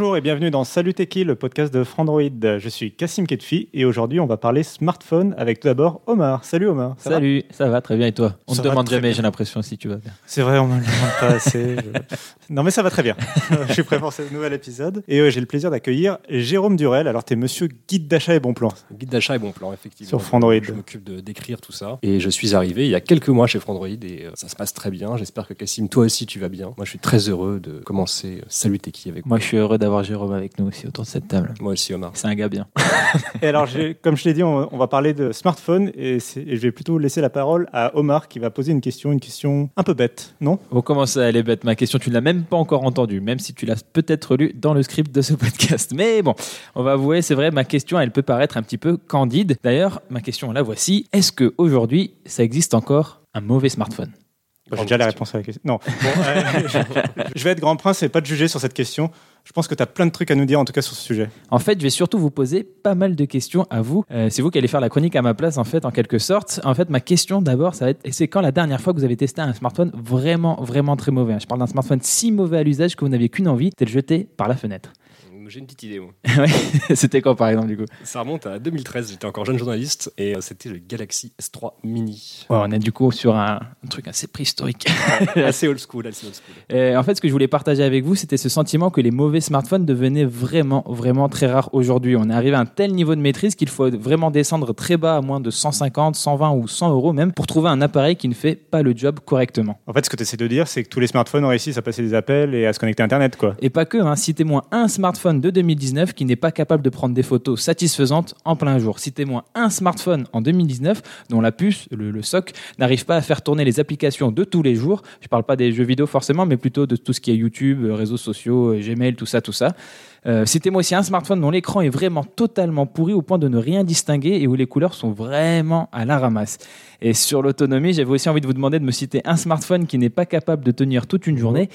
Bonjour et bienvenue dans Salut Techie, le podcast de Frandroid. Je suis Cassim Ketfi et aujourd'hui on va parler smartphone avec tout d'abord Omar. Salut Omar. Ça Salut, ça va très bien et toi? On Ça te demande jamais, j'ai l'impression, si tu vas bien. C'est vrai, on me le demande pas assez. Je- Non mais ça va très bien. Je suis prêt pour ce nouvel épisode. Et euh, j'ai le plaisir d'accueillir Jérôme Durel. Alors t'es monsieur guide d'achat et bon plan. Guide d'achat et bon plan, effectivement. Sur Frandroid. Je m'occupe de- d'écrire tout ça. Et je suis arrivé il y a quelques mois chez Frandroid et euh, ça se passe très bien. J'espère que Cassim, toi aussi, tu vas bien. Moi, je suis très heureux de commencer euh, Salut Teki avec Moi, je suis heureux d'avoir Jérôme avec nous aussi autour de cette table. moi aussi, Omar. C'est un gars bien. Et alors comme je l'ai dit, on, on va parler de smartphone et, je vais plutôt laisser la parole à Omar qui va poser une question, une question un peu bête, non? Bon, comment ça, elle est bête Ma question, tu ne l'as même pas encore entendue, même si tu l'as peut-être lu dans le script de ce podcast. Mais bon, on va avouer, c'est vrai, ma question, elle peut paraître un petit peu candide. D'ailleurs, ma question, la voici. Est-ce qu'aujourd'hui, ça existe encore un mauvais smartphone? J'ai Grande déjà la réponse à la question. Non. Bon, euh, je, je vais être grand prince et pas te juger sur cette question. Je pense que tu as plein de trucs à nous dire en tout cas sur ce sujet. En fait, je vais surtout vous poser pas mal de questions à vous. Euh, c'est vous qui allez faire la chronique à ma place, en fait, en quelque sorte. En fait, ma question d'abord, ça va être c'est quand la dernière fois que vous avez testé un smartphone vraiment, vraiment très mauvais? Hein Je parle d'un smartphone si mauvais à l'usage que vous n'aviez qu'une envie, c'est de le jeter par la fenêtre. J'ai une petite idée, moi. Ouais. C'était quand, par exemple, du coup? Ça remonte à 2013. J'étais encore jeune journaliste et euh, c'était le Galaxy S3 Mini. Ouais, On est du coup sur un, un truc assez préhistorique. assez old school, assez old school. Et en fait, ce que je voulais partager avec vous, c'était ce sentiment que les mauvais smartphones devenaient vraiment, vraiment très rares aujourd'hui. On est arrivé à un tel niveau de maîtrise qu'il faut vraiment descendre très bas, à moins de 150, 120 ou 100 euros même, pour trouver un appareil qui ne fait pas le job correctement. En fait, ce que tu essaies de dire, c'est que tous les smartphones réussissent à passer des appels et à se connecter à Internet, quoi. Et pas que, hein. citez-moi un smartphone de 2019 qui n'est pas capable de prendre des photos satisfaisantes en plein jour. Citez-moi un smartphone en 2019 dont la puce, le, le SOC, n'arrive pas à faire tourner les applications de tous les jours. Je parle pas des jeux vidéo forcément, mais plutôt de tout ce qui est YouTube, euh, réseaux sociaux, euh, Gmail, tout ça, tout ça. Euh, Citez-moi aussi un smartphone dont l'écran est vraiment totalement pourri au point de ne rien distinguer et où les couleurs sont vraiment à la ramasse. Et sur l'autonomie, j'avais aussi envie de vous demander de me citer un smartphone qui n'est pas capable de tenir toute une journée.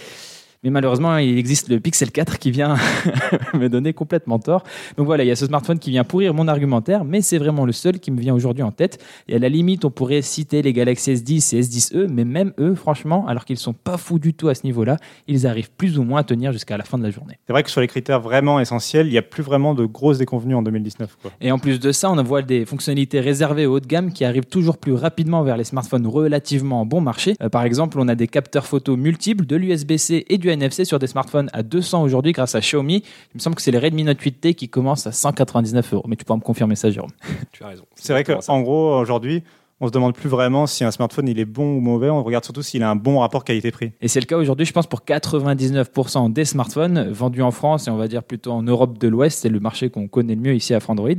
Mais malheureusement, il existe le Pixel 4 qui vient me donner complètement tort. Donc voilà, il y a ce smartphone qui vient pourrir mon argumentaire, mais c'est vraiment le seul qui me vient aujourd'hui en tête. Et à la limite, on pourrait citer les Galaxy S10 et S10e, mais même eux, franchement, alors qu'ils sont pas fous du tout à ce niveau-là, ils arrivent plus ou moins à tenir jusqu'à la fin de la journée. C'est vrai que sur les critères vraiment essentiels, il n'y a plus vraiment de grosses déconvenues en 2019, quoi. Et en plus de ça, on voit des fonctionnalités réservées au haut de gamme qui arrivent toujours plus rapidement vers les smartphones relativement bon marché. Euh, par exemple, on a des capteurs photo multiples, de l'USB-C et du NFC sur des smartphones à 200 aujourd'hui grâce à Xiaomi. Il me semble que c'est les Redmi Note 8T qui commencent à 199 euros. Mais tu pourras me confirmer ça, Jérôme. Tu as raison. C'est vrai qu'en gros, aujourd'hui, on se demande plus vraiment si un smartphone il est bon ou mauvais. On regarde surtout s'il a un bon rapport qualité-prix. Et c'est le cas aujourd'hui, je pense, pour 99% des smartphones vendus en France et on va dire plutôt en Europe de l'Ouest. C'est le marché qu'on connaît le mieux ici à Frandroid.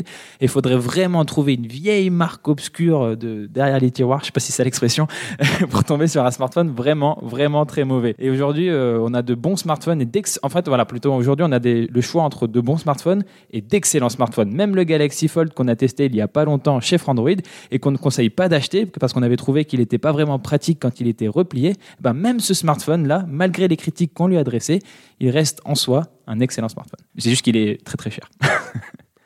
Il faudrait vraiment trouver une vieille marque obscure de, derrière les tiroirs, je sais pas si c'est l'expression, pour tomber sur un smartphone vraiment, vraiment très mauvais. Et aujourd'hui, euh, on a de bons smartphones et d'ex... En fait, voilà, plutôt aujourd'hui, on a le choix entre de bons smartphones et d'excellents smartphones. Même le Galaxy Fold qu'on a testé il y a pas longtemps chez Frandroid et qu'on ne conseille pas d'acheter parce qu'on avait trouvé qu'il n'était pas vraiment pratique quand il était replié, ben même ce smartphone-là, malgré les critiques qu'on lui a adressées, il reste en soi un excellent smartphone. C'est juste qu'il est très très cher,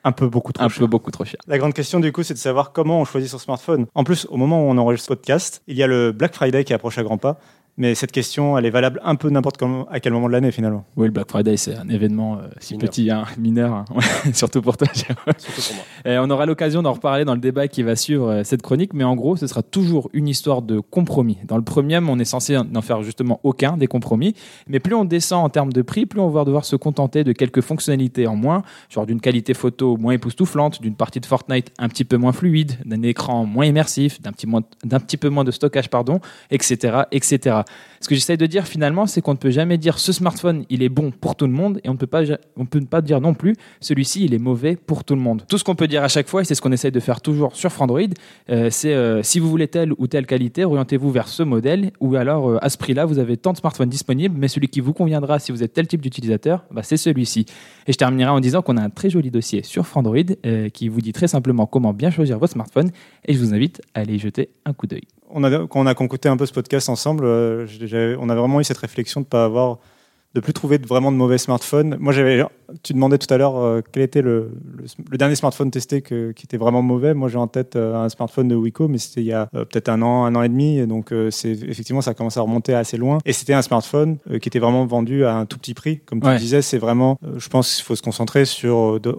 Un peu beaucoup trop un cher. peu beaucoup trop cher. La grande question du coup, c'est de savoir comment on choisit son smartphone. En plus, au moment où on enregistre ce podcast, il y a le Black Friday qui approche à grands pas. Mais cette question, elle est valable un peu n'importe à quel moment de l'année finalement. Oui, le Black Friday, c'est un événement euh, si Mineur. petit, hein, mineur, hein. Ouais, surtout pour toi. Jérôme. Surtout pour moi. Et on aura l'occasion d'en reparler dans le débat qui va suivre euh, cette chronique, mais en gros, ce sera toujours une histoire de compromis. Dans le premier, on est censé n'en faire justement aucun des compromis, mais plus on descend en termes de prix, plus on va devoir se contenter de quelques fonctionnalités en moins, genre d'une qualité photo moins époustouflante, d'une partie de Fortnite un petit peu moins fluide, d'un écran moins immersif, d'un petit, moins- d'un petit peu moins de stockage, pardon, etc., etc. Ce que j'essaye de dire finalement, c'est qu'on ne peut jamais dire ce smartphone, il est bon pour tout le monde, et on ne peut pas, on peut pas dire non plus, celui-ci, il est mauvais pour tout le monde. Tout ce qu'on peut dire à chaque fois, et c'est ce qu'on essaye de faire toujours sur Frandroid, euh, c'est euh, si vous voulez telle ou telle qualité, orientez-vous vers ce modèle, ou alors euh, à ce prix-là, vous avez tant de smartphones disponibles, mais celui qui vous conviendra si vous êtes tel type d'utilisateur, bah, c'est celui-ci. Et je terminerai en disant qu'on a un très joli dossier sur Frandroid qui vous dit très simplement comment bien choisir votre smartphone, et je vous invite à aller y jeter un coup d'œil. On a, quand on a concocté un peu ce podcast ensemble, on a vraiment eu cette réflexion de ne pas avoir de plus trouver vraiment de mauvais smartphones. Moi, j'avais, tu demandais tout à l'heure euh, quel était le, le, dernier smartphone testé que, qui était vraiment mauvais. Moi, j'ai en tête euh, un smartphone de Wiko, mais c'était il y a euh, peut-être un an, un an et demi. donc, c'est effectivement, ça a commencé à remonter assez loin. Et c'était un smartphone qui était vraiment vendu à un tout petit prix. Comme tu disais, c'est vraiment, je pense qu'il faut se concentrer sur de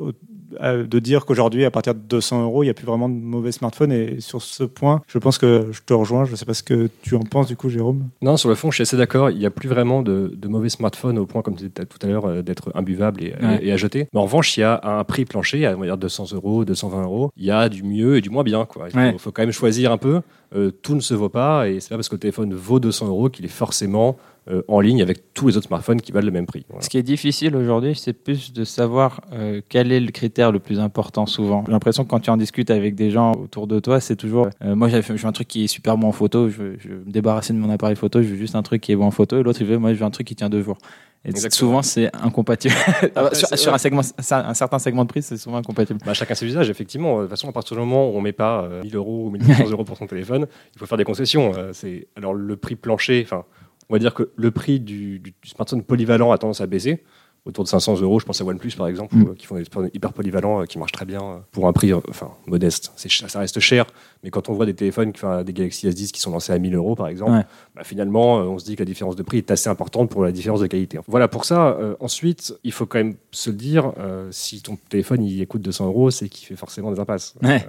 dire qu'aujourd'hui, à partir de 200 euros, il n'y a plus vraiment de mauvais smartphones. Et sur ce point, je pense que je te rejoins. Je ne sais pas ce que tu en penses, du coup, Jérôme. Non, sur le fond, je suis assez d'accord. Il n'y a plus vraiment de, mauvais smartphones au point, comme tu disais tout à l'heure, euh, d'être imbuvable et, et, à jeter. Mais en revanche, il y a un prix plancher, à dire 200 euros, 220 euros. Il y a du mieux et du moins bien. Quoi. Il faut, quand même choisir un peu. Euh, tout ne se vaut pas. Et c'est pas parce que le téléphone vaut 200 euros qu'il est forcément euh, en ligne avec tous les autres smartphones qui valent le même prix. Ce qui est difficile aujourd'hui, c'est plus de savoir euh, quel est le critère le plus important souvent. J'ai l'impression que quand tu en discutes avec des gens autour de toi, c'est toujours euh, moi je veux un truc qui est super bon en photo, je veux, me débarrasser de mon appareil photo, je veux juste un truc qui est bon en photo, et l'autre il veut moi je veux un truc qui tient deux jours. Et souvent, c'est incompatible. Ah bah, sur, un, segment, un certain segment de prix, c'est souvent incompatible. Bah, chacun ses usages, effectivement. De toute façon, à partir du moment où on met pas 1000 euros ou 1500 euros pour son téléphone, il faut faire des concessions. c'est alors le prix plancher, enfin, on va dire que le prix du, smartphone polyvalent a tendance à baisser autour de 500 euros. Je pense à OnePlus par exemple, mm. euh, qui font des smartphones hyper polyvalents, euh, qui marchent très bien euh, pour un prix enfin, modeste. ça reste cher, mais quand on voit des téléphones, des Galaxy S10 qui sont lancés à 1000 euros par exemple, bah, finalement, on se dit que la différence de prix est assez importante pour la différence de qualité. Voilà, pour ça, ensuite, il faut quand même se le dire, si ton téléphone il coûte 200 euros, c'est qu'il fait forcément des impasses. Euh,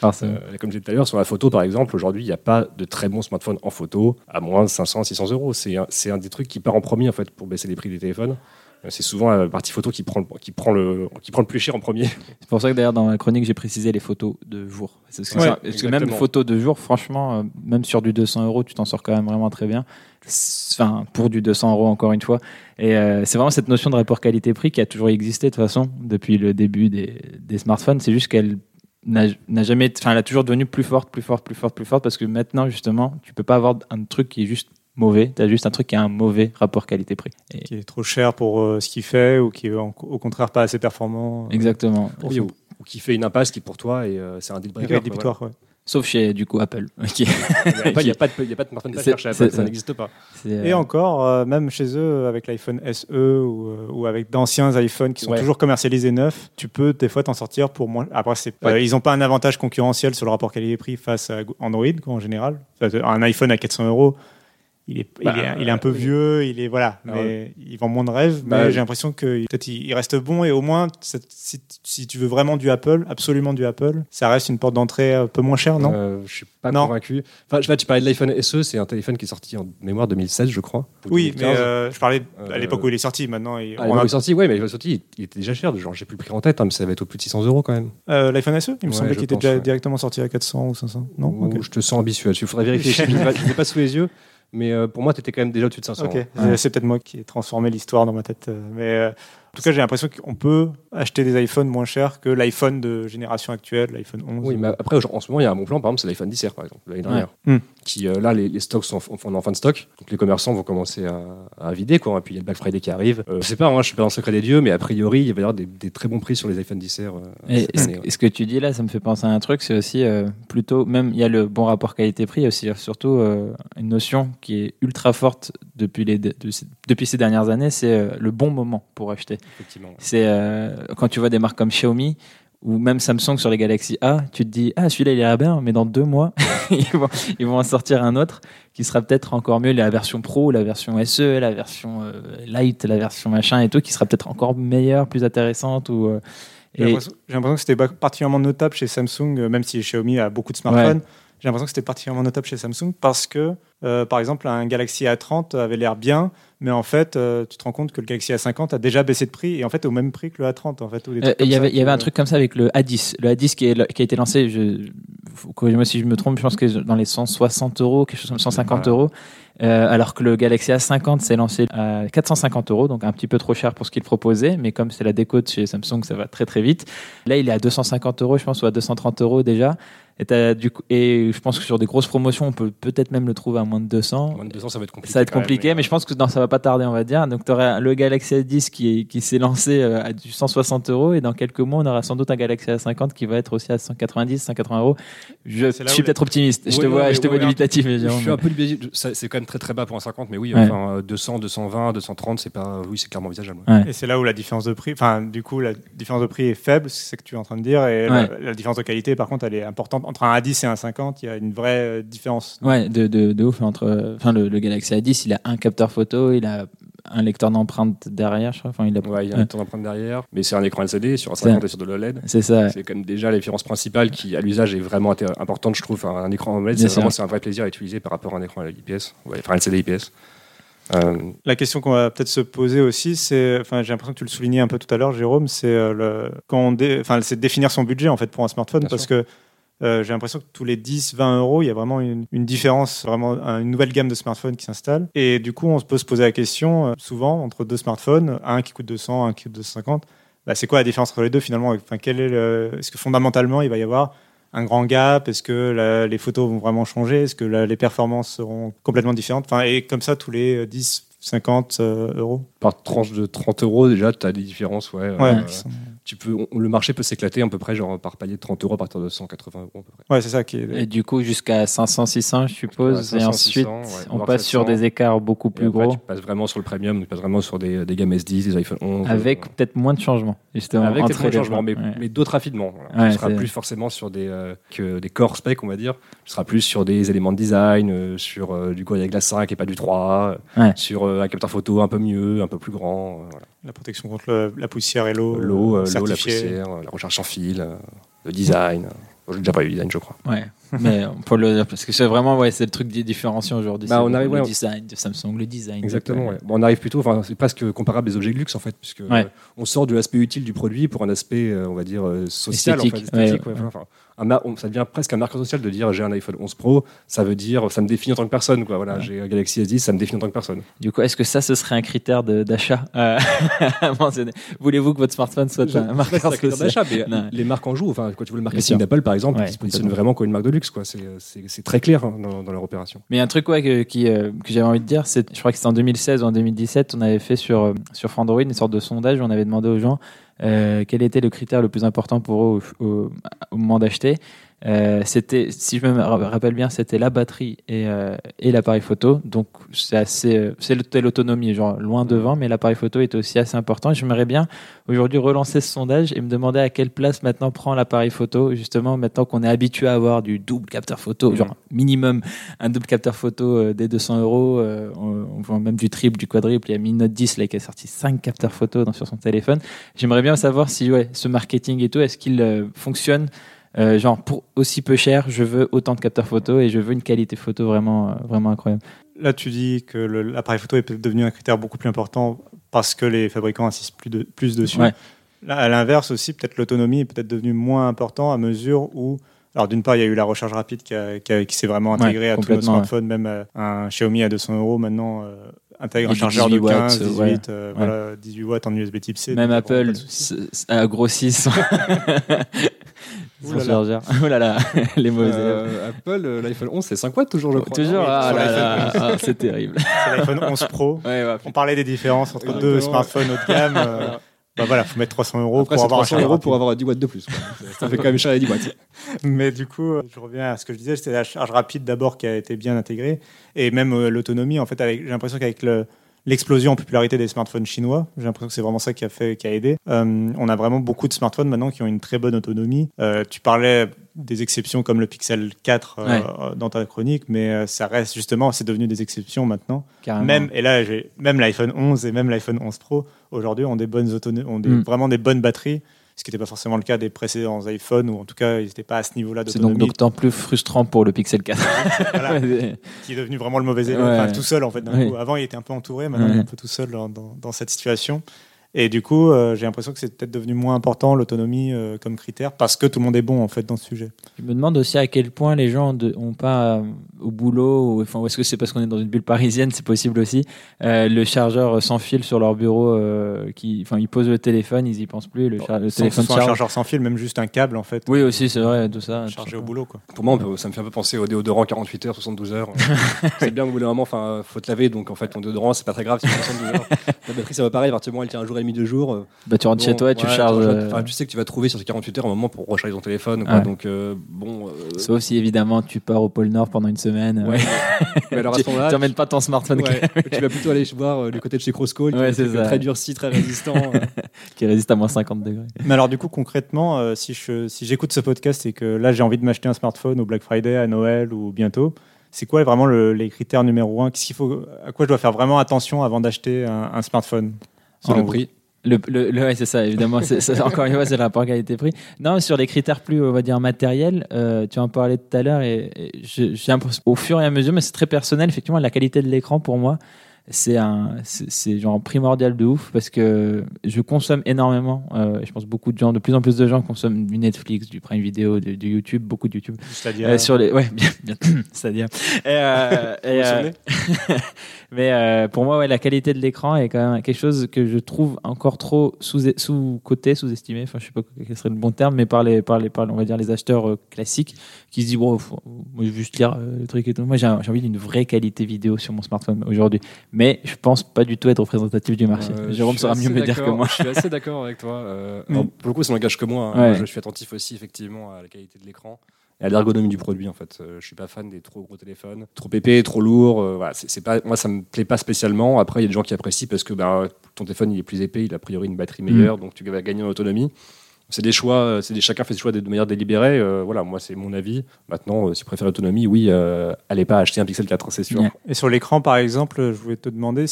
comme je disais tout à l'heure, sur la photo, par exemple, aujourd'hui, il n'y a pas de très bons smartphones en photo à moins de 500, 600 euros. C'est un, un, des trucs qui part en premier, en fait, pour baisser les prix des téléphones. Euh, c'est souvent la partie photo qui prend, qui, prend le, qui prend le plus cher en premier. C'est pour ça que d'ailleurs dans la chronique j'ai précisé les photos de jour. Parce que, parce que même photos de jour, franchement, euh, même sur du 200 euros, tu t'en sors quand même vraiment très bien. Enfin, pour du 200 euros encore une fois. Et c'est vraiment cette notion de rapport qualité-prix qui a toujours existé de toute façon depuis le début des, des smartphones. C'est juste qu'elle n'a jamais enfin elle a toujours devenu plus forte plus forte plus forte plus forte parce que maintenant justement tu peux pas avoir un truc qui est juste mauvais. Tu as juste un truc qui a un mauvais rapport qualité prix qui est trop cher pour euh, ce qu'il fait ou qui est au contraire pas assez performant euh, exactement. Ou, qui fait une impasse qui pour toi et euh, c'est un deal breaker Sauf chez du coup Apple. Il n'y a, pas de smartphone pas cher chez Apple, ça n'existe pas. Et encore, même chez eux, avec l'iPhone SE ou, ou avec d'anciens iPhones qui sont toujours commercialisés neufs, tu peux des fois t'en sortir pour moins. Après, ils n'ont pas un avantage concurrentiel sur le rapport qualité-prix face à Android, en général. Un iPhone à 400 euros il est, il, est, bah, il est, un peu vieux, il est voilà, ah mais il vend moins de rêves. mais bah, j'ai l'impression que peut-être il reste bon et au moins si, si, tu veux vraiment du Apple, absolument du Apple, ça reste une porte d'entrée un peu moins chère, non? Euh, Je suis pas convaincu. Enfin, je tu parlais de l'iPhone SE, c'est un téléphone qui est sorti en mémoire 2016, je crois. Oui, mais euh, je parlais à l'époque où il est sorti. Maintenant, il, ah, est sorti, ouais, mais il est sorti, il était déjà cher. Genre, j'ai plus le prix en tête, hein, mais ça va être au plus de 600 euros quand même. Euh, L'iPhone SE, il me semblait qu'il était déjà directement sorti à 400 ou 500. Non, je te sens ambitieux. Il faudrait vérifier. je l'ai pas sous les yeux. Mais euh, pour moi, tu étais quand même déjà au-dessus de 500. Ok, c'est peut-être moi qui ai transformé l'histoire dans ma tête. Euh, mais euh, tout cas, j'ai l'impression qu'on peut acheter des iPhones moins chers que l'iPhone de génération actuelle, l'iPhone 11. Oui, mais après, en ce moment, il y a un bon plan, par exemple, c'est l'iPhone 10 par exemple, l'année dernière. Hmm. Qui, euh, là, les, stocks sont en, fin de stock. Donc, les commerçants vont commencer à, vider, quoi. Et puis, il y a le Black Friday qui arrive. Euh, je sais pas, moi, je suis pas dans le secret des dieux, mais a priori, il va y avoir des, très bons prix sur les iPhone 10 euh, et, ce que tu dis là, ça me fait penser à un truc, c'est aussi plutôt, même, il y a le bon rapport qualité-prix, il y a aussi surtout une notion qui est ultra forte depuis, les, depuis ces dernières années, c'est le bon moment pour acheter. Effectivement. C'est euh, quand tu vois des marques comme Xiaomi ou même Samsung sur les Galaxy A, tu te dis ah celui-là il est bien, mais dans deux mois ils, vont, ils vont en sortir un autre qui sera peut-être encore mieux, la version Pro, la version SE, la version euh, Lite, la version machin et tout, qui sera peut-être encore meilleure, plus intéressante ou euh, J'ai l'impression que c'était particulièrement notable chez Samsung, même si Xiaomi a beaucoup de smartphones. J'ai l'impression que c'était particulièrement notable chez Samsung parce que, par exemple, un Galaxy A30 avait l'air bien, mais en fait, euh, tu te rends compte que le Galaxy A50 a déjà baissé de prix et en fait au même prix que le A30 en fait. Euh, il y avait, y avait un truc comme ça avec le A10, le A10 qui, est, qui a été lancé. Je, corrigez-moi si je me trompe, je pense que dans les 160 euros, quelque chose comme 150 euros. Euh, alors que le Galaxy A50 s'est lancé à 450 euros, donc un petit peu trop cher pour ce qu'il proposait, mais comme c'est la déco de chez Samsung, ça va très très vite. Là, il est à 250 euros, je pense, ou à 230 euros déjà. Et, du coup, et je pense que sur des grosses promotions, on peut peut-être même le trouver à moins de 200. Moins de 200, ça va être compliqué. Ça va être même, compliqué, mais, je pense que non, ça va pas tarder, on va dire. Donc, tu aurais le Galaxy S10 qui, qui s'est lancé euh, à du 160 euros, et dans quelques mois, on aura sans doute un Galaxy A50 qui va être aussi à 190, 180 euros. Je, suis peut-être optimiste. je Ouais, te vois, mais je te ouais, vois Je suis un peu C'est quand même très très bas pour un 50, mais oui, Ouais. enfin, euh, 200, 220, 230, c'est pas, oui, c'est clairement envisageable. ouais. Ouais. Et c'est là où la différence de prix, enfin, du coup, la différence de prix est faible, c'est ce que tu es en train de dire. Et Ouais. la, la différence de qualité, par contre, elle est importante. Entre un A10 et un 50, il y a une vraie euh, différence. Ouais, de, de, de ouf. Entre, enfin, le, le Galaxy A10, il a un capteur photo, il a un lecteur d'empreintes derrière, je crois. Enfin, il a... Ouais, il y a un temps d'empreinte derrière, mais c'est un écran LCD sur un C'est- 50 et sur de l'OLED. C'est ça. ouais. C'est quand même déjà la différence principale qui, à l'usage, est vraiment importante, je trouve. Un, un écran OLED, Bien c'est sûr. vraiment c'est un vrai plaisir à utiliser par rapport à un écran IPS, ouais, enfin LCD IPS. Euh, La question qu'on va peut-être se poser aussi, c'est, enfin, j'ai l'impression que tu le soulignais un peu tout à l'heure, Jérôme, c'est euh, le, quand on dé- enfin, c'est de définir son budget en fait pour un smartphone, Bien parce que euh, j'ai l'impression que tous les 10, 20 euros, il y a vraiment une, différence, vraiment un- une nouvelle gamme de smartphones qui s'installe. Et du coup, on peut se poser la question, euh, souvent, entre deux smartphones, un qui coûte 200, un qui coûte 250, bah, c'est quoi la différence entre les deux finalement? Enfin, quel est le... Est-ce que fondamentalement, il va y avoir un grand gap? Est-ce que les photos vont vraiment changer? Est-ce que les performances seront complètement différentes? Enfin, Et comme ça, tous les euh, 10, 50 euh, euros. Par tranche de 30 euros, déjà, tu as des différences. Ouais, Ouais, euh, tu peux, on- le marché peut s'éclater à peu près genre, par palier de 30 euros à partir de 180 euros. À peu près. ouais, c'est ça qui est. Et du coup, jusqu'à 500, 600, je suppose. Et 500, ensuite, 600, ouais, on passe sur 700. des écarts beaucoup plus après, gros, Tu passes vraiment sur le premium, tu passes vraiment sur des, des gammes S10, des iPhone 11. avec euh, peut-être moins de changements, justement. avec entre quelques les changements, mais, deux. Ouais. mais d'autres rapidement. Voilà. Ouais, tu seras plus forcément sur des, euh, que des core specs, on va dire. Tu seras plus sur des éléments de design, euh, sur euh, du Gorilla Glass 5 et pas du 3, euh, Ouais. sur euh, un capteur photo un peu mieux, un peu plus grand. euh, voilà. La protection contre le- la poussière et l'eau. L'eau, euh, l'eau, la poussière, euh, la recharge sans fil, euh, le design. J'ai déjà pas eu le design, je crois. Ouais, mais on peut le dire parce que c'est vraiment ouais, c'est le truc di- différenciant aujourd'hui. Bah, on le- arrive, le ouais, design de Samsung, le design. de- Exactement. ouais. Bon, on arrive plutôt, enfin, c'est presque comparable des objets de luxe en fait, puisque euh, on sort de l'aspect utile du produit pour un aspect, euh, on va dire, euh, social, en fait, Esthétique, esthétique. enfin, un on- ça devient presque un marqueur social de dire j'ai un iPhone 11 Pro, ça veut dire ça me définit en tant que personne. Quoi. Voilà. J'ai un Galaxy S10, ça me définit en tant que personne. Du coup, est-ce que ça, ce serait un critère d'achat euh, Voulez-vous que votre smartphone soit un social? d'achat, les marques en jouent. Enfin, quand tu vois le marketing d'Apple, par exemple, ils se positionnent vraiment comme une marque de luxe. Quoi. C'est- très clair hein, dans, leur opération. Mais un truc que, euh, que j'avais envie de dire, c'est, je crois que c'était en 2016 ou en 2017, on avait fait sur, euh, sur Frandroid une sorte de sondage où on avait demandé aux gens euh, quel était le critère le plus important pour eux au- au moment d'acheter. Euh, c'était, si je me ra- rappelle bien, c'était la batterie et, euh, et l'appareil photo. Donc c'est assez, euh, c'est l'autonomie, genre loin devant, mais l'appareil photo est aussi assez important. J'aimerais bien aujourd'hui relancer ce sondage et me demander à quelle place maintenant prend l'appareil photo, justement maintenant qu'on est habitué à avoir du double capteur photo, Mhm. genre minimum un double capteur photo euh, des 200 euros, euh, on, voit même du triple, du quadruple. Il y a Mi Note 10 là, qui a sorti 5 capteurs photo dans, sur son téléphone. J'aimerais bien savoir si ouais, ce marketing et tout, est-ce qu'il euh, fonctionne euh, genre pour aussi peu cher, je veux autant de capteurs photo et je veux une qualité photo vraiment, euh, vraiment incroyable. Là, tu dis que l'appareil photo est peut-être devenu un critère beaucoup plus important parce que les fabricants insistent plus, de, plus dessus. Ouais. Là, à l'inverse aussi, peut-être l'autonomie est peut-être devenue moins important à mesure où, alors d'une part, il y a eu la recharge rapide qui, qui s'est vraiment Ouais, intégrée à tous nos smartphones, même euh, un Xiaomi à 200 euros maintenant euh, intègre un chargeur 18 de 15, watts, 18, ouais. euh, voilà, 18 watts en USB Type C. Même Apple a grossi son, Ouh là là. chargeur. Oh là là, les mauvais élèves. Euh, Apple, euh, l'iPhone 11, c'est 5 watts toujours, je crois. Toujours, ah là, ah, c'est terrible. C'est l'iPhone 11 Pro. Ouais, ouais, On parlait des différences entre Exactement. deux smartphones haut de gamme. euh, bah voilà, faut mettre 300 euros Après, pour avoir un 300 chargeur euros rapide. pour avoir 10 watts de plus. quoi. Ça fait quand même cher les 10 watts. Mais du coup, euh, je reviens à ce que je disais, c'était la charge rapide d'abord qui a été bien intégrée, et même euh, l'autonomie. En fait, j'ai l'impression qu'avec le- l'explosion en popularité des smartphones chinois, j'ai l'impression que c'est vraiment ça qui a fait, qui a aidé. Euh, on a vraiment beaucoup de smartphones maintenant qui ont une très bonne autonomie. Euh, tu parlais des exceptions comme le Pixel 4 euh, Ouais. dans ta chronique, mais ça reste justement, c'est devenu des exceptions maintenant. carrément. Même et là, j'ai même l'iPhone 11 et même l'iPhone 11 Pro aujourd'hui ont des bonnes ont des, Mm. vraiment des bonnes batteries. Ce qui n'était pas forcément le cas des précédents iPhones, ou en tout cas, ils n'étaient pas à ce niveau-là c'est donc d'autant plus frustrant pour le Pixel 4. Voilà. Qui est devenu vraiment le mauvais élève, Ouais. enfin, tout seul en fait. d'un Ouais. coup. Avant, il était un peu entouré, maintenant, il est un peu tout seul dans, dans- dans cette situation. Et du coup, euh, j'ai l'impression que c'est peut-être devenu moins important l'autonomie euh, comme critère parce que tout le monde est bon en fait dans ce sujet. Je me demande aussi à quel point les gens n'ont pas euh, au boulot, ou, enfin, ou est-ce que c'est parce qu'on est dans une bulle parisienne, c'est possible aussi, euh, le chargeur sans fil sur leur bureau, euh, qui, enfin, ils posent le téléphone, ils y pensent plus, le, char- le Sans soit un charge. chargeur sans fil, même juste un câble en fait. Oui, aussi, c'est vrai, tout ça. chargé au boulot quoi. Pour moi, peut- ça me fait un peu penser au déodorant 48 heures, 72 heures. c'est bien au bout d'un moment, enfin, faut te laver, donc en fait, ton déodorant, c'est pas très grave, c'est 72 heures. Ta batterie, ça va pareil, à partir du moment où elle tient un jour et demi, deux jours. euh, Bah, tu rentres bon, chez toi et tu ouais, charges. tu- euh, enfin, tu sais que tu vas trouver sur ces 48 heures un moment pour recharger ton téléphone. quoi. Ouais. Donc, euh, bon. euh, Sauf si évidemment tu pars au pôle Nord pendant une semaine. ouais. Mais alors à tu n'emmènes pas ton smartphone ouais, tu vas plutôt aller voir euh, du côté de chez Crosscall, qui Ouais, est ça. très durci, très résistant. qui résiste à moins 50 degrés. Mais alors du coup concrètement, euh, si je si j'écoute ce podcast et que là j'ai envie de m'acheter un smartphone au Black Friday, à Noël ou bientôt, c'est quoi vraiment le- les critères numéro un? Qu'est-ce qu'il faut À quoi je dois faire vraiment attention avant d'acheter un, un smartphone? Sur le prix. Le, le, le- ouais, c'est ça, évidemment. c'est c'est- encore une fois, c'est le rapport qualité-prix. Non, sur les critères plus, on va dire, matériels, euh, tu en parlais tout à l'heure et, et l'impression, au fur et à mesure, mais c'est très personnel, effectivement, la qualité de l'écran pour moi, c'est un, c'est genre primordial de ouf parce que je consomme énormément. euh, je pense beaucoup de gens, de plus en plus de gens consomment du Netflix, du Prime Video, du, du YouTube, beaucoup de YouTube. C'est-à-dire Euh, sur les, ouais, bien, bien, c'est-à-dire. Euh, euh, mais pour moi, ouais, la qualité de l'écran est quand même quelque chose que je trouve encore trop sous sous côté, sous-estimé. Enfin, je sais pas quel serait le bon terme, mais par les par les par on va dire les acheteurs classiques qui se disent bon, faut- moi je veux juste lire le truc et tout. Moi, j'ai envie d'une vraie qualité vidéo sur mon smartphone aujourd'hui, mais je pense pas du tout être représentatif du marché. Euh, Jérôme je suis saura mieux assez me dire que d'accord- moi. Je suis assez d'accord avec toi. euh, Mm. alors, pour le coup, ça n'engage que moi. hein. Ouais. Je suis attentif aussi, effectivement, à la qualité de l'écran et à l'ergonomie du produit. En fait, Euh, je suis pas fan des trop gros téléphones, trop épais, trop lourds. euh, voilà, c'est pas, moi, ça me plaît pas spécialement. Après, il y a des gens qui apprécient parce que bah, ton téléphone il est plus épais, il a a priori une batterie meilleure, donc tu vas gagner en autonomie. C'est des choix, euh, c'est des, chacun fait ses choix de manière délibérée. euh, voilà, moi c'est mon avis. Maintenant, euh, si tu préfères l'autonomie, oui, euh, allez pas acheter un Pixel 4, c'est sûr. Et sur l'écran, par exemple, je voulais te demander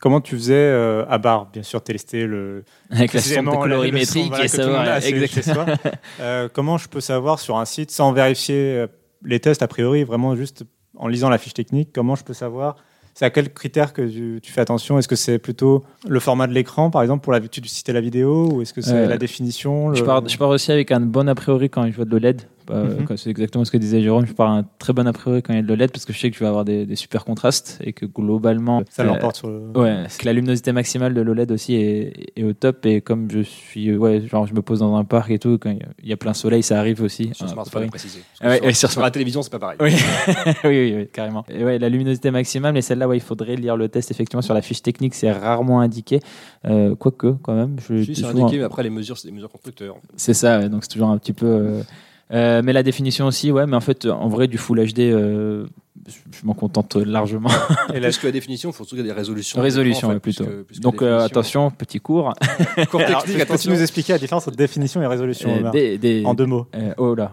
comment tu faisais euh, à barre, bien sûr, tester le Avec la sonde colorimétrique voilà, et savoir. Euh, comment je peux savoir sur un site sans vérifier les tests a priori, vraiment juste en lisant la fiche technique, comment je peux savoir c'est à quels critères que tu, tu fais attention? Est-ce que c'est plutôt le format de l'écran, par exemple, pour la tu citais la vidéo, ou est-ce que c'est Euh, la définition le- Je pars, je pars aussi avec un bon a priori quand je vois de l'OLED. Euh, Mhm. C'est exactement ce que disait Jérôme. Je pars un très bon a priori quand il y a de l'OLED parce que je sais que je vais avoir des, des super contrastes et que globalement. Ça l'emporte sur le. Ouais, c'est que la luminosité maximale de l'OLED aussi est, est au top et comme je suis, ouais, genre je me pose dans un parc et tout, quand il y a- plein soleil, ça arrive aussi. Sur Ah, smartphone, préciser. Ah ouais, sur, ouais, sur sur la télévision, c'est pas pareil. Oui. oui, oui, oui, carrément. Et ouais, la luminosité maximale, mais celle-là, ouais, il faudrait lire le test effectivement sur la fiche technique, c'est rarement indiqué. Euh, quoique, quand même, je Si, c'est indiqué, mais après les mesures, c'est des mesures constructeurs. C'est ça, ouais, donc c'est toujours un petit peu. euh, mais la définition aussi, ouais, mais en fait, en vrai, du Full HD, euh, je, m'en contente largement. Et la- Plus que la définition, il faut surtout qu'il y ait des résolutions. Résolution, en fait, plutôt. plus que- plus que donc euh, attention, petit cours. Cours Alors, technique, peux-tu attention. nous expliquer la différence entre définition et résolution Euh, Omar des- des- En deux mots. euh, oh là.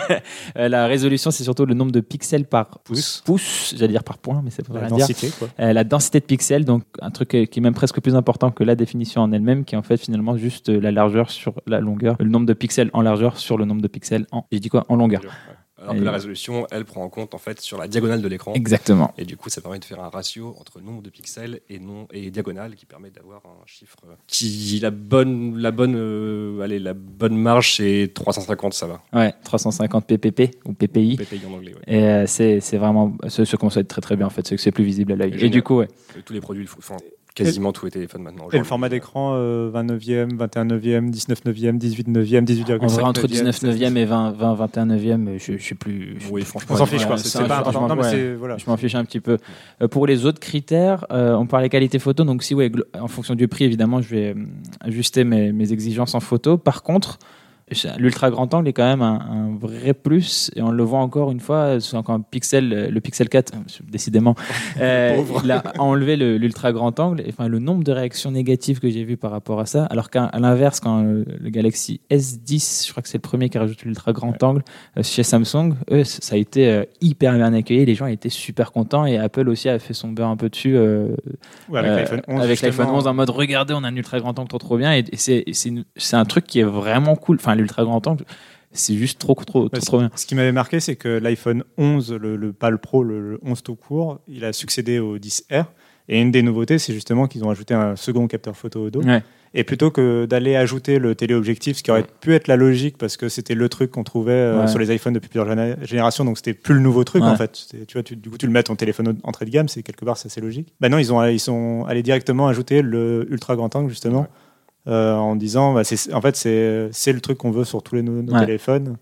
La résolution, c'est surtout le nombre de pixels par Pouce. pouce, j'allais dire par point, mais c'est pas La rien dire. densité, quoi. Euh, la densité de pixels, donc un truc qui est même presque plus important que la définition en elle-même, qui est en fait finalement juste la largeur sur la longueur, le nombre de pixels en largeur sur le nombre de pixels en, je dis quoi, en longueur. Ouais. Alors que la résolution, elle prend en compte en fait sur la diagonale de l'écran. Exactement. Et du coup, ça permet de faire un ratio entre nombre de pixels et, non, et diagonale qui permet d'avoir un chiffre qui, la bonne, la bonne, euh, allez, la bonne marge, c'est 350, ça va. Ouais, 350 ppp ou ppi. PPI en anglais, ouais. Et euh, c'est c'est vraiment ce, ce qu'on souhaite très très bien en fait, c'est que c'est plus visible à l'œil. Et du coup, ouais. Tous les produits, le font- enfin, quasiment tous les téléphones maintenant. Et le format d'écran, euh, 20 neuvième, 21 neuvième, 19 neuvième, 18 neuvième, 18,5 En vrai, entre 19 16. neuvième et 20, 20 21 neuvième, je, je suis plus. je- Oui, On franchement, s'en fiche, Ouais, quoi. c'est pas je important. mais ouais. c'est. Voilà. Je m'en fiche un petit peu. Euh, pour les autres critères, euh, on parlait qualité photo. Donc, si, ouais, en fonction du prix, évidemment, je vais euh, ajuster mes, mes exigences en photo. Par contre, l'ultra grand angle est quand même un, un vrai plus. Et on le voit encore une fois, c'est encore un pixel, le Pixel 4, euh, décidément. Euh, il a enlevé le- l'ultra grand angle. Et, Enfin, le nombre de réactions négatives que j'ai vu par rapport à ça. Alors qu'à l'inverse, quand le Galaxy S10, je crois que c'est le premier qui a rajouté l'ultra grand angle euh, chez Samsung, eux, ça a été euh, hyper bien accueilli. Les gens étaient super contents et Apple aussi a fait son beurre un peu dessus Ouais, avec l'iPhone 11. avec l'iPhone justement. 11 en mode regardez, on a un ultra grand angle trop trop bien et, et c'est un truc qui est vraiment cool. Enfin, l'ultra grand angle, c'est juste trop trop trop, bien. Ce qui m'avait marqué, c'est que l'iPhone 11, le, le, pas le Pro, le, le 11 tout court, il a succédé au 10R. Et une des nouveautés, c'est justement qu'ils ont ajouté un second capteur photo au dos. Ouais. Et plutôt que d'aller ajouter le téléobjectif, ce qui aurait pu être la logique parce que c'était le truc qu'on trouvait euh, Ouais. sur les iPhones depuis plusieurs géné- générations, donc c'était plus le nouveau truc Ouais. en fait. Tu vois, tu- du coup, tu le mets à ton téléphone entrée de gamme, c'est quelque part c'est assez logique. Bah non, ils ont ils sont allés directement ajouter le ultra grand angle justement. Euh, en disant, bah, en fait, c'est, c'est le truc qu'on veut sur tous les nos, nos Ouais. téléphones.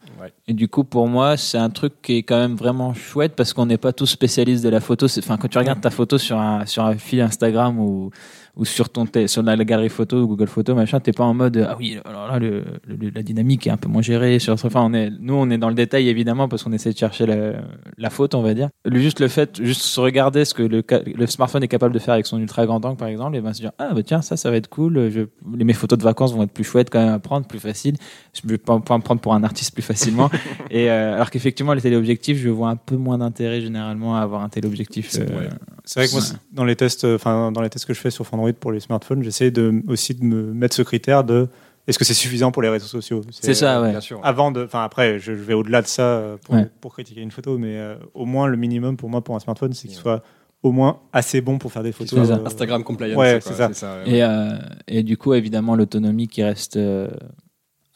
Et du coup, pour moi, c'est un truc qui est quand même vraiment chouette parce qu'on n'est pas tous spécialistes de la photo. C'est- Enfin, quand tu regardes ta photo sur un, sur un fil Instagram ou, ou sur, ton sur la, la galerie photo ou Google Photo, machin, t'es pas en mode ah oui, alors là, le, le- la dynamique est un peu moins gérée. Sur, enfin, on est, nous, on est dans le détail évidemment parce qu'on essaie de chercher la, la faute, on va dire. Le, juste le fait, juste se regarder ce que le, le smartphone est capable de faire avec son ultra grand angle, par exemple, et ben se dire ah bah tiens, ça, ça va être cool. Je, les- mes photos de vacances vont être plus chouettes quand même à prendre, plus faciles. Je vais pas, pas me prendre pour un artiste plus facilement. Et euh, alors qu'effectivement, les téléobjectifs, je vois un peu moins d'intérêt généralement à avoir un téléobjectif. C'est- euh, vrai que moi, dans les tests, euh, enfin, dans les tests que je fais sur Android pour les smartphones, j'essaie de, aussi de me mettre ce critère de est-ce que c'est suffisant pour les réseaux sociaux? C'est ça, ouais. Bien sûr. Avant de, enfin après, je, je vais au-delà de ça euh, pour, Ouais. pour critiquer une photo, mais euh, au moins le minimum pour moi pour un smartphone, c'est qu'il Ouais. soit au moins assez bon pour faire des photos. C'est ça. euh, Instagram compliance. Ouais, c'est ça. ouais. Et, euh, et du coup, évidemment, l'autonomie qui reste euh,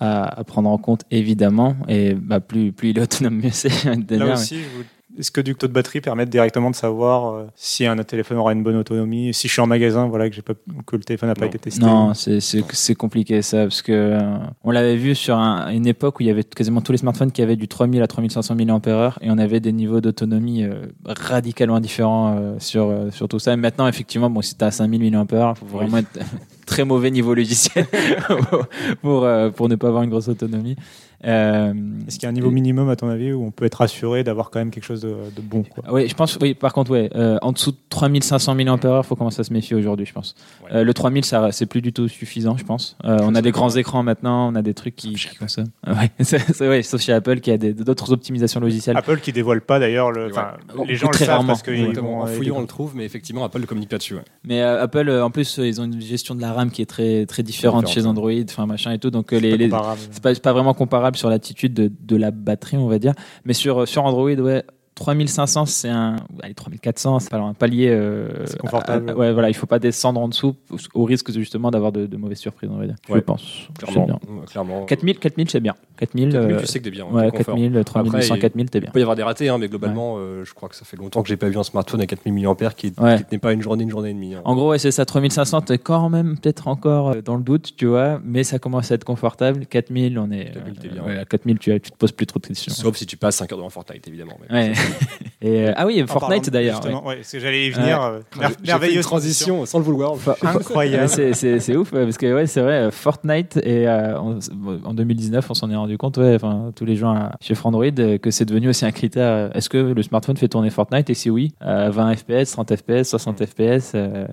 à, à prendre en compte, évidemment. Et bah, plus, plus il est autonome, mieux c'est. Là aussi, je vous- est-ce que du taux de batterie permet directement de savoir euh, si un téléphone aura une bonne autonomie? Si je suis en magasin, voilà, que, j'ai pas, que le téléphone n'a pas été testé. Non, c'est- c'est c'est compliqué ça, parce que euh, on l'avait vu sur un- une époque où il y avait quasiment tous les smartphones qui avaient du 3000 à 3500 mAh et on avait des niveaux d'autonomie euh, radicalement différents euh, sur, euh, sur tout ça. Et maintenant, effectivement, bon, si t'as 5000 mAh, il faut vraiment être très mauvais niveau logiciel pour, euh, pour ne pas avoir une grosse autonomie. Euh, Est-ce qu'il y a un niveau minimum, à ton avis, où on peut être rassuré d'avoir quand même quelque chose de, de bon quoi? Oui, je pense. Oui, par contre, ouais, euh, en dessous de 3500 mAh, faut commencer à se méfier aujourd'hui, je pense. Ouais. Euh, le 3000, ça, c'est plus du tout suffisant, je pense. Euh, on a des grands écrans maintenant, on a des trucs qui, qui consomment. Ouais, c'est, ouais, sauf chez Apple qui a d'autres optimisations logicielles. Apple qui dévoile pas d'ailleurs le. Bon, les gens très le savent rarement. parce vont. En fouillant, on le trouve, mais effectivement, Apple ne communique pas dessus. ouais. Mais euh, Apple, en plus, ils ont une gestion de la RAM qui est très très différente Différente, chez. Android, enfin machin et tout. Donc c'est les, pas les- c'est pas, c'est pas vraiment comparable sur l'attitude de, de la batterie, on va dire. Mais sur, sur Android, ouais, 3500, c'est un. Allez, 3400, c'est pas un palier. euh, C'est confortable. à- à- ouais, voilà, il faut pas descendre en dessous au risque justement d'avoir de, de mauvaises surprises, on va dire. Je pense. Clairement. bien. Clairement. 4000, 4000, c'est bien. 4000, 4000, euh, tu sais que t'es bien. ouais, t'es confort. 4000, 3200, il- 4000, t'es bien. Il peut y avoir des ratés, hein, mais globalement, euh, je crois que ça fait longtemps que j'ai pas vu un smartphone à 4000 mAh qui, Ouais. qui tenait pas une journée, une journée et demie. hein. En gros, ouais, c'est ça. 3500, t'es quand même peut-être encore euh, dans le doute, tu vois, mais ça commence à être confortable. 4000, on est. 4000, t'es bien. ouais, à 4000, tu, tu te poses plus trop de questions. Sauf si tu passes 5 heures devant Fortnite, évidemment. mais- Ouais. Et, euh, ah oui, En Fortnite d'ailleurs. ouais. Justement, ouais, c'est que j'allais y venir. euh, mer- merveilleuse transition sans le vouloir. Incroyable. C'est- c'est c'est ouf parce que ouais c'est vrai euh, Fortnite et euh, on- en 2019 on s'en est rendu compte ouais enfin tous les gens chez Frandroid euh, que c'est devenu aussi un critère est-ce que le smartphone fait tourner Fortnite et si oui euh, 20 fps 30 fps 60 fps euh,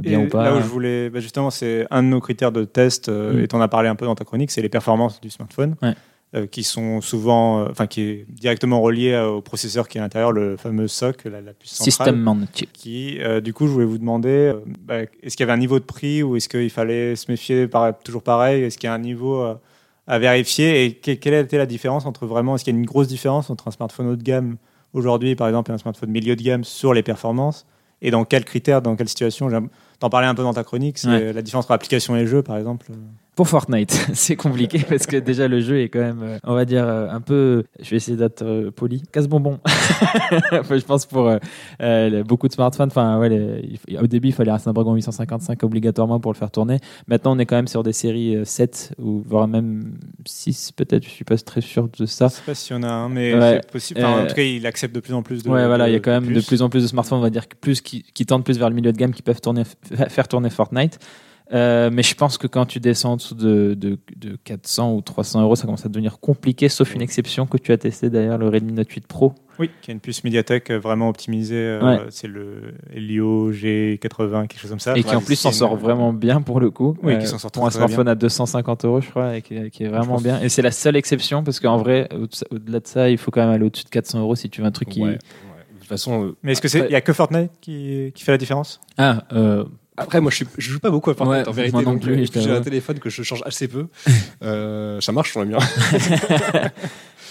bien Et ou pas Là où je voulais, bah, justement, c'est un de nos critères de test, euh, Mm. et tu en as parlé un peu dans ta chronique, c'est les performances du smartphone, Ouais. Euh, qui sont souvent, euh, enfin, qui est directement relié euh, au processeur qui est à l'intérieur, le fameux SoC, la, la puce centrale. System on chip Qui, euh, du coup, je voulais vous demander, euh, bah, est-ce qu'il y avait un niveau de prix ou est-ce qu'il fallait se méfier par- toujours pareil? Est-ce qu'il y a un niveau euh, à vérifier? Et que- quelle a été la différence entre vraiment, est-ce qu'il y a une grosse différence entre un smartphone haut de gamme aujourd'hui, par exemple, et un smartphone milieu de gamme sur les performances? Et dans quels critères, dans quelle situation? J'aime- T'en parlais un peu dans ta chronique, c'est Ouais. la différence entre application et jeu, par exemple. Pour Fortnite c'est compliqué parce que déjà le jeu est quand même euh, on va dire euh, un peu je vais essayer d'être euh, poli casse bonbon Enfin, je pense pour euh, beaucoup de smartphones enfin ouais les- au début il fallait un Snapdragon 855 obligatoirement pour le faire tourner maintenant on est quand même sur des séries euh, 7 ou voire même 6 peut-être je suis pas très sûr de ça Je sais pas s'il y en a un, mais Ouais. c'est possible. Enfin, En tout cas, il accepte de plus en plus de. ouais, voilà, il y a quand même de plus en plus de smartphones, on va dire, plus qui, qui tendent plus vers le milieu de gamme, qui peuvent tourner, faire tourner Fortnite. Euh, mais je pense que quand tu descends en dessous de, de, de 400 ou 300 euros, ça commence à devenir compliqué, sauf une exception que tu as testé d'ailleurs, le Redmi Note 8 Pro. Oui, qui a une puce Mediatek euh, vraiment optimisée. euh, Ouais. C'est le Helio G80, quelque chose comme ça. et qui Ouais, en plus s'en sort une- vraiment bien pour le coup. Oui, qui s'en sort pour un smartphone à 250 euros, je crois, et qui, qui est vraiment pense- bien. Et c'est la seule exception parce qu'en vrai, au- au-delà de ça, il faut quand même aller au-dessus de 400 euros si tu veux un truc qui. Ouais. De toute façon, Mais est-ce que c'est il y a que Fortnite qui, qui fait la différence? Ah, euh, Après, moi, je, suis, je joue pas beaucoup à Fortnite, Ouais, en vérité. moi non donc, plus, euh, J'ai un téléphone que je change assez peu. Euh, ça marche, sur le mien.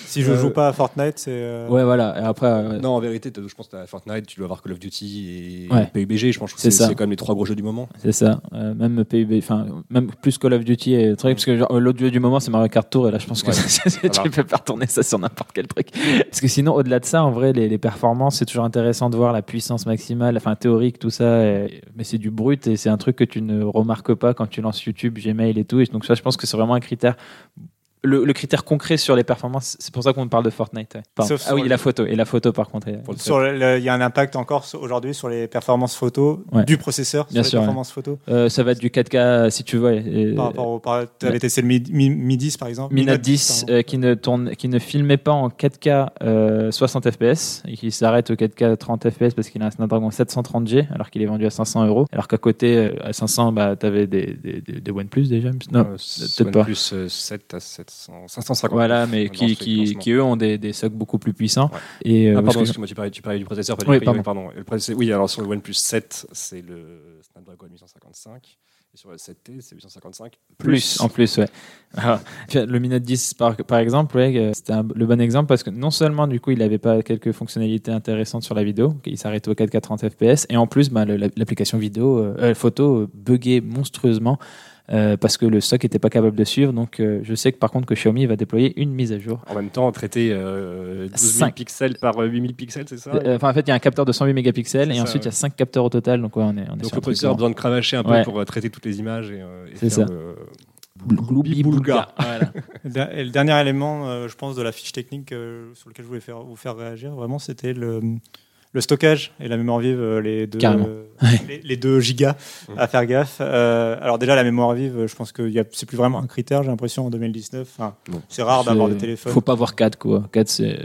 Si je Euh, joue pas à Fortnite, c'est. euh, Ouais, voilà. Et après, euh, Non, en vérité, je pense que tu as Fortnite, tu dois avoir Call of Duty et Ouais. PUBG. Je pense que C'est c'est ça. c'est quand même les trois gros jeux du moment. c'est ça. Euh, même PUB, enfin, même plus Call of Duty et truc, parce que genre, l'autre jeu du moment, c'est Mario Kart Tour, et là, je pense que Ouais. ça- tu peux faire tourner ça sur n'importe quel truc. Parce que sinon, au-delà de ça, en vrai, les, les performances, c'est toujours intéressant de voir la puissance maximale, enfin, théorique, tout ça. et- mais c'est du brut et c'est un truc que tu ne remarques pas quand tu lances YouTube, Gmail et tout. Donc, ça, je pense que c'est vraiment un critère. Le, le critère concret sur les performances, c'est pour ça qu'on parle de Fortnite. ouais. Ah oui, le- la photo. Et la photo, par contre. il y a un impact encore aujourd'hui sur les performances photo Ouais. du processeur Bien sur sûr, les ouais. performances photo Euh, ça va être du 4K si tu veux. et- par rapport au par, tu avais testé le Mi, Mi- Mi 10 par exemple Mi Note Note 10 pardon. euh, qui ne tourne, qui ne filmait pas en 4K euh, 60 fps et qui s'arrête au 4K 30 fps parce qu'il a un Snapdragon 730G alors qu'il est vendu à 500 euros. Alors qu'à côté euh, à 500, bah t'avais des, des, des, des OnePlus déjà. Non, Euh, peut-être pas. Plus 7 à 700, 550. Voilà, mais qui, eux ont des, des socs beaucoup plus puissants. Ouais. Et euh, Ah, pardon, parce que- excuse-moi, tu parlais, tu parlais du processeur, pas du Oui, pardon. Le processeur- oui, alors sur le OnePlus 7, c'est le Snapdragon 855. Et sur le 7T, c'est 855 plus en plus ouais Ah, le Mi Note 10 par, par exemple ouais, euh, c'était un- le bon exemple parce que non seulement du coup il n'avait pas quelques fonctionnalités intéressantes sur la vidéo il s'arrêtait au 4K 30 fps et en plus bah, l'application vidéo euh, euh, photo euh, buguait monstrueusement euh, parce que le stock n'était pas capable de suivre donc euh, je sais que par contre que Xiaomi va déployer une mise à jour En même temps, traiter euh, 12 000 Cinq. pixels par euh, 8000 pixels, c'est ça? Euh, enfin en fait il y a un capteur de 108 mégapixels et ça, ensuite il y a 5 capteurs au total donc ouais, on est, on est Donc le processeur a besoin de cravacher un peu Ouais. pour euh, traiter toutes les images et, euh, et C'est ça. le- Gloubi boulga. Voilà. Et le dernier élément, euh, je pense, de la fiche technique euh, sur lequel je voulais faire, vous faire réagir, vraiment, c'était le, le stockage et la mémoire vive, euh, les deux, euh, les, les deux gigas à faire gaffe. Euh, alors déjà, la mémoire vive, je pense que c'est plus vraiment un critère, j'ai l'impression, en 2019. Enfin, Non. c'est rare d'avoir des téléphones. Faut pas voir 4 quoi. 4 c'est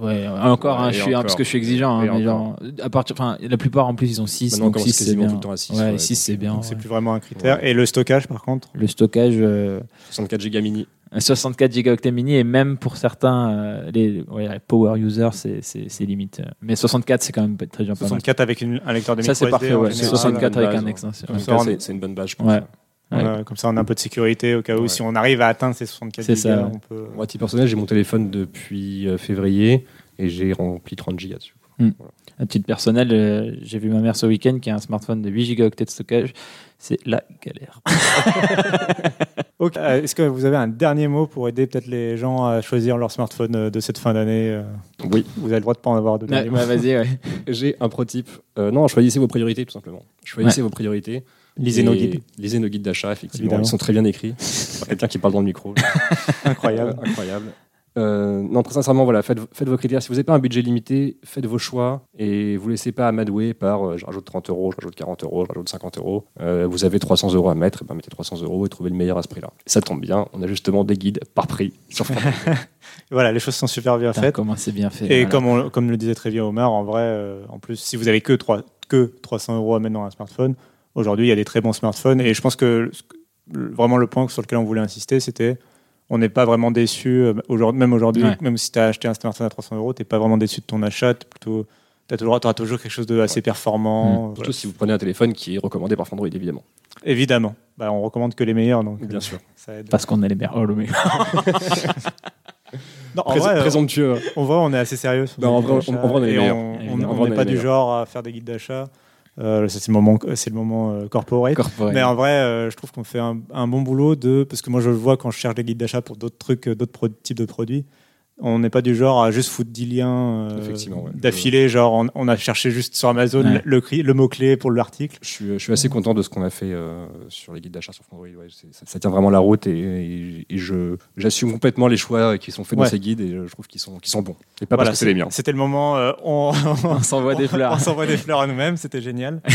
Ouais, encore, hein, je suis, encore. parce que je suis exigeant, hein, mais genre, à partir, enfin, la plupart en plus ils ont 6, Maintenant, on donc commence 6 c'est bien. tout le temps à 6. ouais, 6 c'est bien. C'est ouais. plus vraiment un critère. Et le stockage, par contre, Le stockage, euh, 64 Go mini. Un 64 gigaoctets mini, et même pour certains, euh, les, ouais, power users, c'est- c'est c'est limite. Mais 64, c'est quand même très bien pas mal. 64 avec une- un lecteur de Ça, c'est micro parfait, ouais. général. 64 avec base, un extension. C'est est- c'est une bonne base, je pense. Ouais. Ouais. Euh, comme ça, on a un peu de sécurité au cas où Ouais. si on arrive à atteindre ces 64 C'est gigas, ça, on peut. Moi, à titre personnel, j'ai mon téléphone depuis euh, février et j'ai rempli 30 Go dessus. À titre personnel, euh, j'ai vu ma mère ce week-end qui a un smartphone de 8 gigaoctets de stockage. C'est la galère. Euh, Est-ce que vous avez un dernier mot pour aider peut-être les gens à choisir leur smartphone euh, de cette fin d'année euh, Oui. Vous avez le droit de pas en avoir de mot. ouais, vas-y, ouais. J'ai un pro type. Euh, non, choisissez vos priorités, tout simplement. Choisissez vos priorités. Lisez nos guides. Lisez nos guides d'achat, effectivement. Évidemment. Ils sont très bien écrits. Quelqu'un qui parle dans le micro. Incroyable. Euh, incroyable. Euh, non, très sincèrement, voilà, faites, faites vos critères. Si vous n'avez pas un budget limité, faites vos choix et vous laissez pas amadouer par euh, je rajoute 30 euros, je rajoute 40 euros, je rajoute 50 euros. Euh, vous avez 300 euros à mettre, et ben mettez 300 euros et trouvez le meilleur à ce prix-là. Ça tombe bien, on a justement des guides par prix sur. Voilà, les choses sont super bien Putain, faites. comment c'est bien fait. Et voilà. comme, on- comme le disait très bien Omar, en vrai, euh, en plus, si vous avez que, 3, que 300 euros à mettre dans un smartphone, aujourd'hui, il y a des très bons smartphones. Et je pense que vraiment le point sur lequel on voulait insister, c'était on n'est pas vraiment déçu, euh, aujourd'hui, même aujourd'hui, Ouais. même si tu as acheté un smartphone à 300 euros, tu n'es pas vraiment déçu de ton achat. t'es plutôt, tu auras toujours quelque chose de assez performant. Surtout si vous prenez un téléphone qui est recommandé par Android, évidemment. Évidemment. Bah, on recommande que les meilleurs. Donc, Bien euh, sûr. ça aide. Parce qu'on est les meilleurs. Oh, le mec. Non, en Prés- vrai, euh, présomptueux. En vrai, on est assez sérieux. sur Non, nos en guides vrai, d'achat. on- en vrai, on est Et les meilleurs. on- on- on on n'est est pas du genre à faire des guides d'achat. Euh, c'est le moment, c'est le moment euh, corporate. Corporate. Mais en vrai, euh, je trouve qu'on fait un, un bon boulot de parce que moi je le vois quand je cherche des guides d'achat pour d'autres trucs, d'autres types de produits. On n'est pas du genre à juste foutre 10 liens euh, ouais. d'affilée. Genre, on, on a cherché juste sur Amazon Ouais. le, cri- le mot clé pour l'article. Je suis, je suis assez content de ce qu'on a fait euh, sur les guides d'achat sur Android. Ouais, ça, ça tient vraiment la route et, et- et je, j'assume complètement les choix qui sont faits Ouais. dans ces guides et je trouve qu'ils sont, qu'ils sont bons. Et pas Voilà, parce que c'est les miens. C'était le moment. euh, on, On s'envoie des fleurs. On s'envoie des fleurs à nous-mêmes, c'était génial.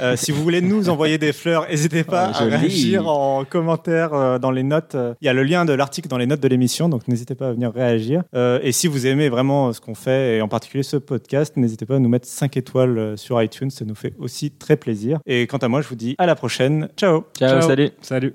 Euh, si vous voulez nous envoyer des fleurs, n'hésitez pas Oh, à joli. réagir en commentaire euh, dans les notes. Euh, Il y a le lien de l'article dans les notes de l'émission, donc n'hésitez pas à venir réagir. Euh, et si vous aimez vraiment ce qu'on fait, et en particulier ce podcast, n'hésitez pas à nous mettre 5 étoiles euh, sur iTunes, ça nous fait aussi très plaisir. Et quant à moi, je vous dis à la prochaine. Ciao Ciao, salut. Salut.